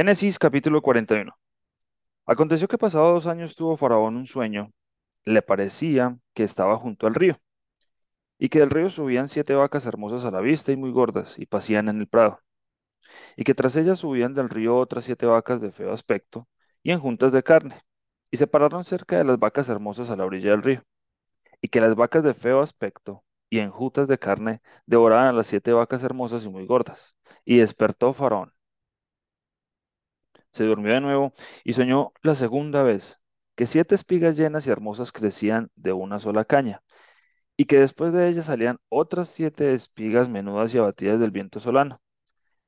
Génesis capítulo 41. Aconteció que pasados dos años tuvo Faraón un sueño. Le parecía que estaba junto al río, y que del río subían siete vacas hermosas a la vista y muy gordas, y pasían en el prado, y que tras ellas subían del río otras siete vacas de feo aspecto, y en juntas de carne, y se pararon cerca de las vacas hermosas a la orilla del río, y que las vacas de feo aspecto y en juntas de carne devoraban a las siete vacas hermosas y muy gordas. Y despertó Faraón Se durmió de nuevo y soñó la segunda vez que siete espigas llenas y hermosas crecían de una sola caña, y que después de ellas salían otras siete espigas menudas y abatidas del viento solano.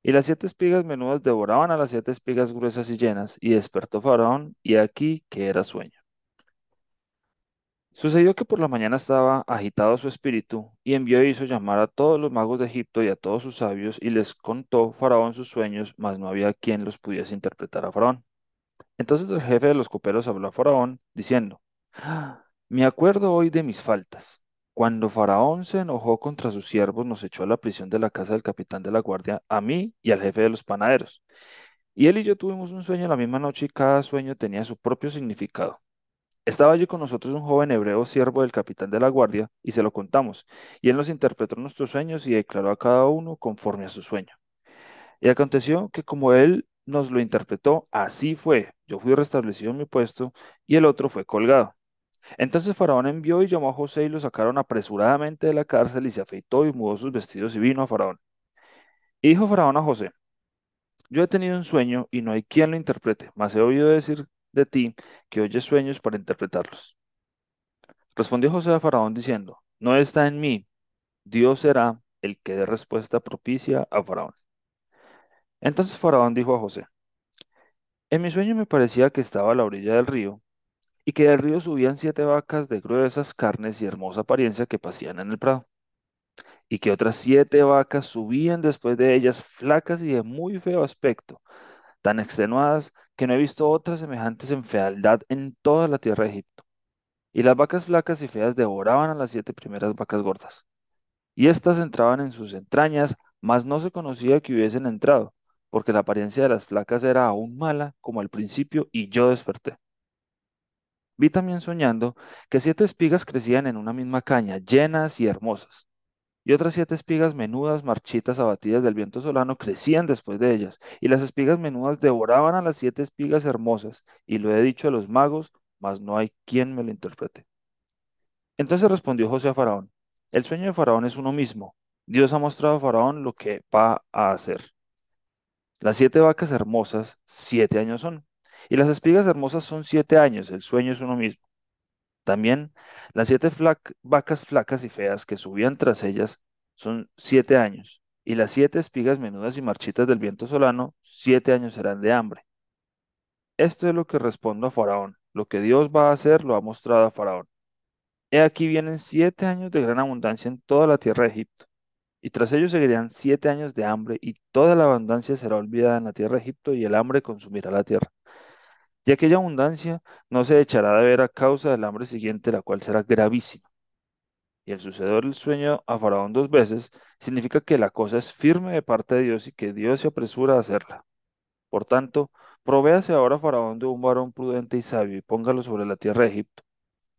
Y las siete espigas menudas devoraban a las siete espigas gruesas y llenas, y despertó Faraón, y aquí que era sueño. Sucedió que por la mañana estaba agitado su espíritu, y envió e hizo llamar a todos los magos de Egipto y a todos sus sabios, y les contó Faraón sus sueños, mas no había quien los pudiese interpretar a Faraón. Entonces el jefe de los coperos habló a Faraón, diciendo, "Ah, Me acuerdo hoy de mis faltas. Cuando Faraón se enojó contra sus siervos, nos echó a la prisión de la casa del capitán de la guardia, a mí y al jefe de los panaderos. Y él y yo tuvimos un sueño la misma noche y cada sueño tenía su propio significado. Estaba allí con nosotros un joven hebreo, siervo del capitán de la guardia, y se lo contamos. Y él nos interpretó nuestros sueños y declaró a cada uno conforme a su sueño. Y aconteció que como él nos lo interpretó, así fue. Yo fui restablecido en mi puesto y el otro fue colgado. Entonces Faraón envió y llamó a José y lo sacaron apresuradamente de la cárcel y se afeitó y mudó sus vestidos y vino a Faraón. Y dijo Faraón a José, yo he tenido un sueño y no hay quien lo interprete, mas he oído decir de ti que oyes sueños para interpretarlos. Respondió José a Faraón diciendo, no está en mí, Dios será el que dé respuesta propicia a Faraón. Entonces Faraón dijo a José, en mi sueño me parecía que estaba a la orilla del río y que del río subían siete vacas de gruesas carnes y hermosa apariencia que pasían en el prado, y que otras siete vacas subían después de ellas flacas y de muy feo aspecto, tan extenuadas que no he visto otras semejantes en fealdad en toda la tierra de Egipto. Y las vacas flacas y feas devoraban a las siete primeras vacas gordas. Y éstas entraban en sus entrañas, mas no se conocía que hubiesen entrado, porque la apariencia de las flacas era aún mala como al principio, y yo desperté. Vi también soñando que siete espigas crecían en una misma caña, llenas y hermosas, y otras siete espigas menudas, marchitas, abatidas del viento solano, crecían después de ellas, y las espigas menudas devoraban a las siete espigas hermosas, y lo he dicho a los magos, mas no hay quien me lo interprete. Entonces respondió José a Faraón, el sueño de Faraón es uno mismo. Dios ha mostrado a Faraón lo que va a hacer. Las siete vacas hermosas, siete años son, y las espigas hermosas son siete años, el sueño es uno mismo. También las siete vacas flacas y feas que subían tras ellas son siete años, y las siete espigas menudas y marchitas del viento solano, siete años serán de hambre. Esto es lo que respondo a Faraón. Lo que Dios va a hacer lo ha mostrado a Faraón. He aquí vienen siete años de gran abundancia en toda la tierra de Egipto, y tras ellos seguirían siete años de hambre, y toda la abundancia será olvidada en la tierra de Egipto, y el hambre consumirá la tierra. Y aquella abundancia no se echará de ver a causa del hambre siguiente, la cual será gravísima. Y el suceder el sueño a Faraón dos veces significa que la cosa es firme de parte de Dios y que Dios se apresura a hacerla. Por tanto, provéase ahora Faraón de un varón prudente y sabio y póngalo sobre la tierra de Egipto.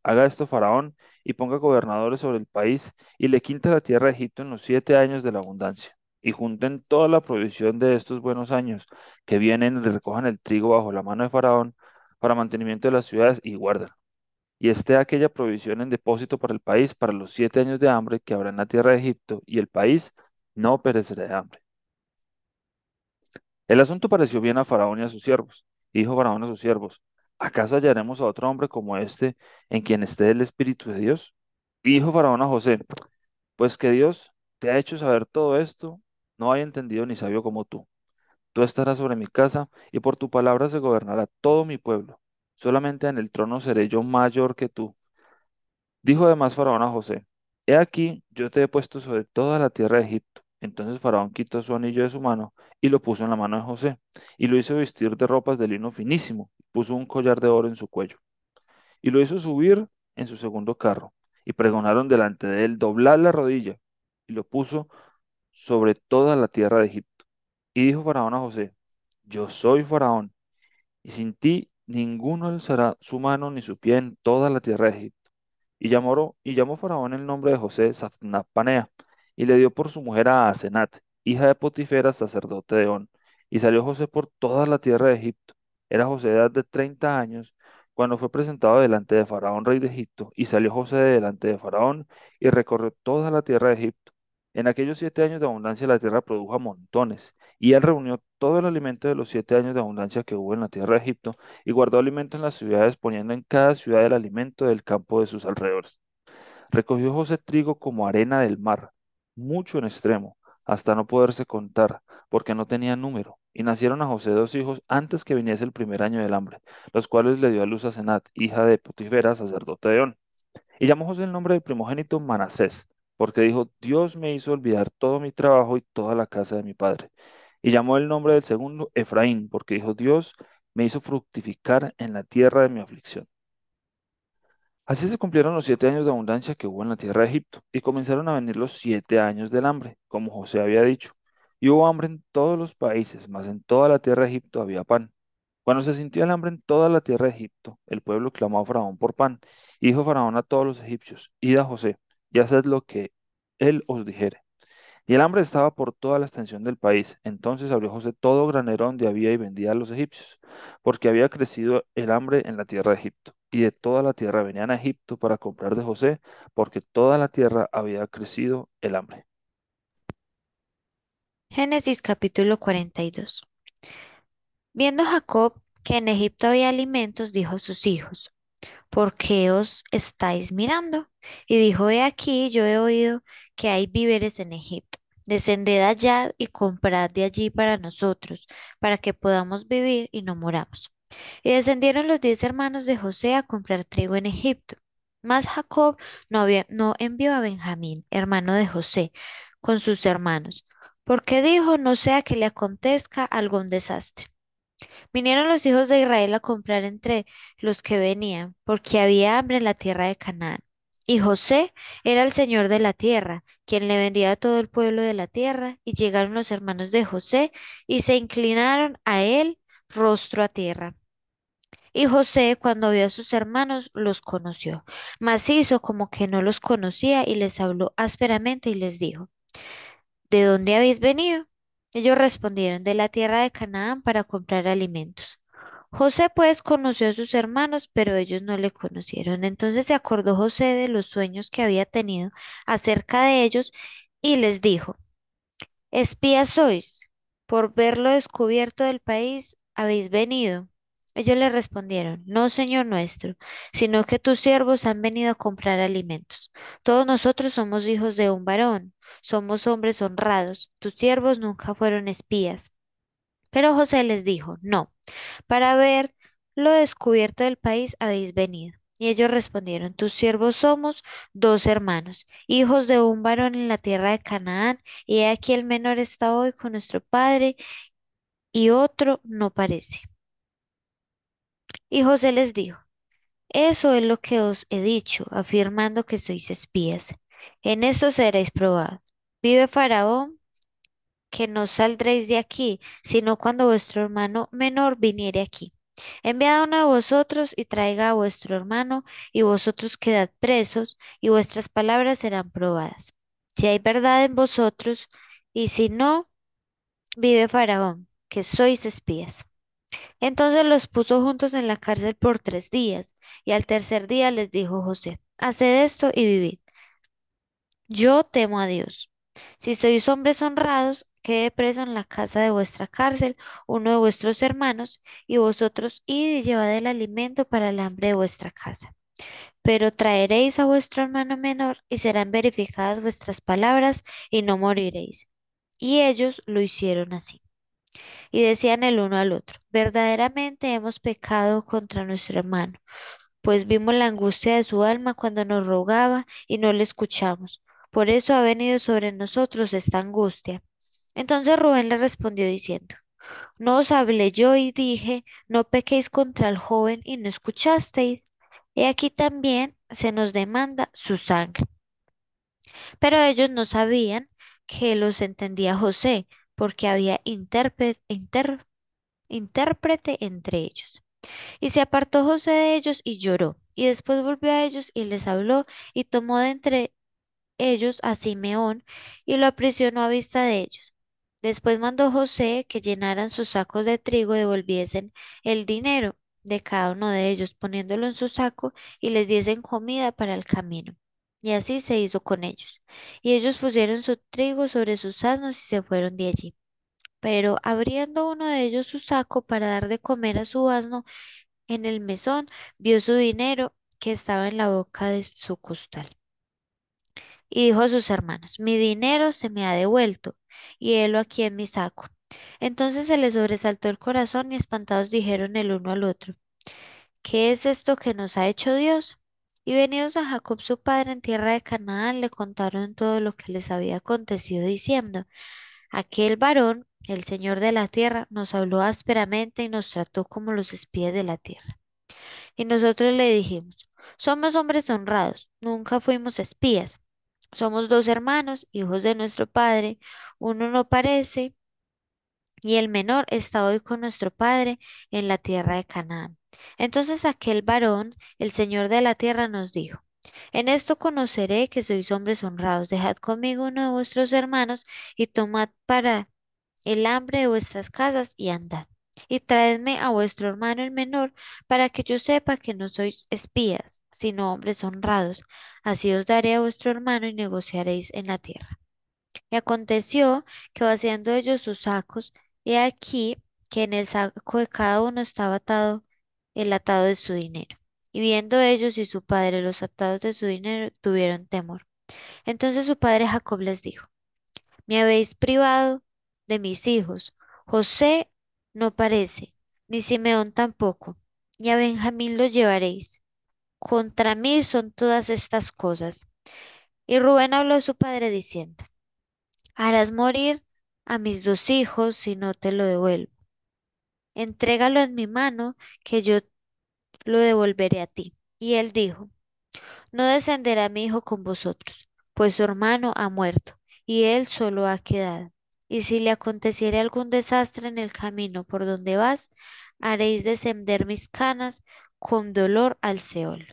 Haga esto Faraón y ponga gobernadores sobre el país y le quinte la tierra de Egipto en los siete años de la abundancia. Y junten toda la provisión de estos buenos años que vienen y recojan el trigo bajo la mano de Faraón para mantenimiento de las ciudades y guarden. Y esté aquella provisión en depósito para el país para los siete años de hambre que habrá en la tierra de Egipto, y el país no perecerá de hambre. El asunto pareció bien a Faraón y a sus siervos. Dijo Faraón a sus siervos, ¿acaso hallaremos a otro hombre como este en quien esté el Espíritu de Dios? Y dijo Faraón a José, pues que Dios te ha hecho saber todo esto, no hay entendido ni sabio como tú. Tú estarás sobre mi casa y por tu palabra se gobernará todo mi pueblo. Solamente en el trono seré yo mayor que tú. Dijo además Faraón a José, He aquí, yo te he puesto sobre toda la tierra de Egipto. Entonces Faraón quitó su anillo de su mano y lo puso en la mano de José, y lo hizo vestir de ropas de lino finísimo, y puso un collar de oro en su cuello, y lo hizo subir en su segundo carro, y pregonaron delante de él doblar la rodilla, y lo puso sobre toda la tierra de Egipto. Y dijo Faraón a José, yo soy Faraón, y sin ti ninguno alzará su mano ni su pie en toda la tierra de Egipto. Y llamó, y llamó Faraón el nombre de José Safnapanea, y le dio por su mujer a Asenat, hija de Potifera, sacerdote de On. Y salió José por toda la tierra de Egipto. Era José de edad de 30 años, cuando fue presentado delante de Faraón, rey de Egipto, y salió José de delante de Faraón, y recorrió toda la tierra de Egipto. En aquellos siete años de abundancia la tierra produjo montones, y él reunió todo el alimento de los siete años de abundancia que hubo en la tierra de Egipto, y guardó alimento en las ciudades, poniendo en cada ciudad el alimento del campo de sus alrededores. Recogió José trigo como arena del mar, mucho en extremo, hasta no poderse contar, porque no tenía número. Y nacieron a José dos hijos antes que viniese el primer año del hambre, los cuales le dio a luz a Senat, hija de Potifera, sacerdote de On. Y llamó José el nombre del primogénito Manasés, porque dijo, Dios me hizo olvidar todo mi trabajo y toda la casa de mi padre. Y llamó el nombre del segundo Efraín, porque dijo, Dios me hizo fructificar en la tierra de mi aflicción. Así se cumplieron los siete años de abundancia que hubo en la tierra de Egipto, y comenzaron a venir los siete años del hambre, como José había dicho. Y hubo hambre en todos los países, mas en toda la tierra de Egipto había pan. Cuando se sintió el hambre en toda la tierra de Egipto, el pueblo clamó a Faraón por pan, y dijo Faraón a todos los egipcios, id a José, y haced lo que él os dijere. Y el hambre estaba por toda la extensión del país. Entonces abrió José todo granero donde había y vendía a los egipcios, porque había crecido el hambre en la tierra de Egipto. Y de toda la tierra venían a Egipto para comprar de José, porque toda la tierra había crecido el hambre. Génesis capítulo 42. Viendo Jacob que en Egipto había alimentos, dijo a sus hijos, ¿por qué os estáis mirando? Y dijo, he aquí, yo he oído que hay víveres en Egipto. Descended allá y comprad de allí para nosotros, para que podamos vivir y no moramos. Y descendieron los diez hermanos de José a comprar trigo en Egipto. Mas Jacob no, no envió a Benjamín, hermano de José, con sus hermanos, porque dijo, no sea que le acontezca algún desastre. Vinieron los hijos de Israel a comprar entre los que venían, porque había hambre en la tierra de Canaán. Y José era el señor de la tierra, quien le vendía a todo el pueblo de la tierra, y llegaron los hermanos de José y se inclinaron a él rostro a tierra. Y José, cuando vio a sus hermanos, los conoció, mas hizo como que no los conocía y les habló ásperamente y les dijo, ¿De dónde habéis venido? Ellos respondieron, de la tierra de Canaán para comprar alimentos. José pues conoció a sus hermanos, pero ellos no le conocieron. Entonces se acordó José de los sueños que había tenido acerca de ellos y les dijo, Espías sois, por verlo descubierto del país habéis venido. Ellos le respondieron, No, Señor nuestro, sino que tus siervos han venido a comprar alimentos. Todos nosotros somos hijos de un varón, somos hombres honrados, tus siervos nunca fueron espías. Pero José les dijo, No, para ver lo descubierto del país habéis venido. Y ellos respondieron, tus siervos somos dos hermanos, hijos de un varón en la tierra de Canaán, y aquí el menor está hoy con nuestro padre, y otro no parece. Y José les dijo, eso es lo que os he dicho, afirmando que sois espías. En esto seréis probados. Vive Faraón, que no saldréis de aquí, sino cuando vuestro hermano menor viniere aquí. Enviad uno de vosotros y traiga a vuestro hermano, y vosotros quedad presos, y vuestras palabras serán probadas. Si hay verdad en vosotros, y si no, vive Faraón, que sois espías. Entonces los puso juntos en la cárcel por tres días, y al tercer día les dijo José, Haced esto y vivid. Yo temo a Dios. Si sois hombres honrados, quede preso en la casa de vuestra cárcel uno de vuestros hermanos, y vosotros id y llevad el alimento para el hambre de vuestra casa. Pero traeréis a vuestro hermano menor, y serán verificadas vuestras palabras, y no moriréis. Y ellos lo hicieron así. Y decían el uno al otro, verdaderamente hemos pecado contra nuestro hermano, pues vimos la angustia de su alma cuando nos rogaba y no le escuchamos. Por eso ha venido sobre nosotros esta angustia. Entonces Rubén le respondió diciendo, ¿no os hablé yo y dije, no pequéis contra el joven y no escuchasteis? Y aquí también se nos demanda su sangre. Pero ellos no sabían que los entendía José, porque había intérprete, intérprete entre ellos. Y se apartó José de ellos y lloró. Y después volvió a ellos y les habló y tomó de entre ellos a Simeón y lo aprisionó a vista de ellos. Después mandó José que llenaran sus sacos de trigo y devolviesen el dinero de cada uno de ellos, poniéndolo en su saco y les diesen comida para el camino. Y así se hizo con ellos. Y ellos pusieron su trigo sobre sus asnos y se fueron de allí. Pero abriendo uno de ellos su saco para dar de comer a su asno en el mesón, vio su dinero que estaba en la boca de su costal. Y dijo a sus hermanos, mi dinero se me ha devuelto, y helo aquí en mi saco. Entonces se les sobresaltó el corazón y espantados dijeron el uno al otro, ¿qué es esto que nos ha hecho Dios? Y venidos a Jacob su padre en tierra de Canaán, le contaron todo lo que les había acontecido, diciendo, aquel varón, el Señor de la tierra, nos habló ásperamente y nos trató como los espías de la tierra. Y nosotros le dijimos, somos hombres honrados, nunca fuimos espías. Somos dos hermanos, hijos de nuestro padre. Uno no parece y el menor está hoy con nuestro padre en la tierra de Canaán. Entonces aquel varón, el Señor de la tierra, nos dijo, en esto conoceré que sois hombres honrados. Dejad conmigo uno de vuestros hermanos y tomad para el hambre de vuestras casas y andad. Y traedme a vuestro hermano el menor, para que yo sepa que no sois espías, sino hombres honrados. Así os daré a vuestro hermano y negociaréis en la tierra. Y aconteció que vaciando ellos sus sacos, he aquí que en el saco de cada uno estaba atado el atado de su dinero. Y viendo ellos y su padre los atados de su dinero, tuvieron temor. Entonces su padre Jacob les dijo, me habéis privado de mis hijos. José no parece, ni Simeón tampoco, y a Benjamín lo llevaréis. Contra mí son todas estas cosas. Y Rubén habló a su padre diciendo, harás morir a mis dos hijos si no te lo devuelvo. Entrégalo en mi mano, que yo lo devolveré a ti. Y él dijo, no descenderá mi hijo con vosotros, pues su hermano ha muerto, y él solo ha quedado. Y si le aconteciere algún desastre en el camino por donde vas, haréis descender mis canas con dolor al Seol.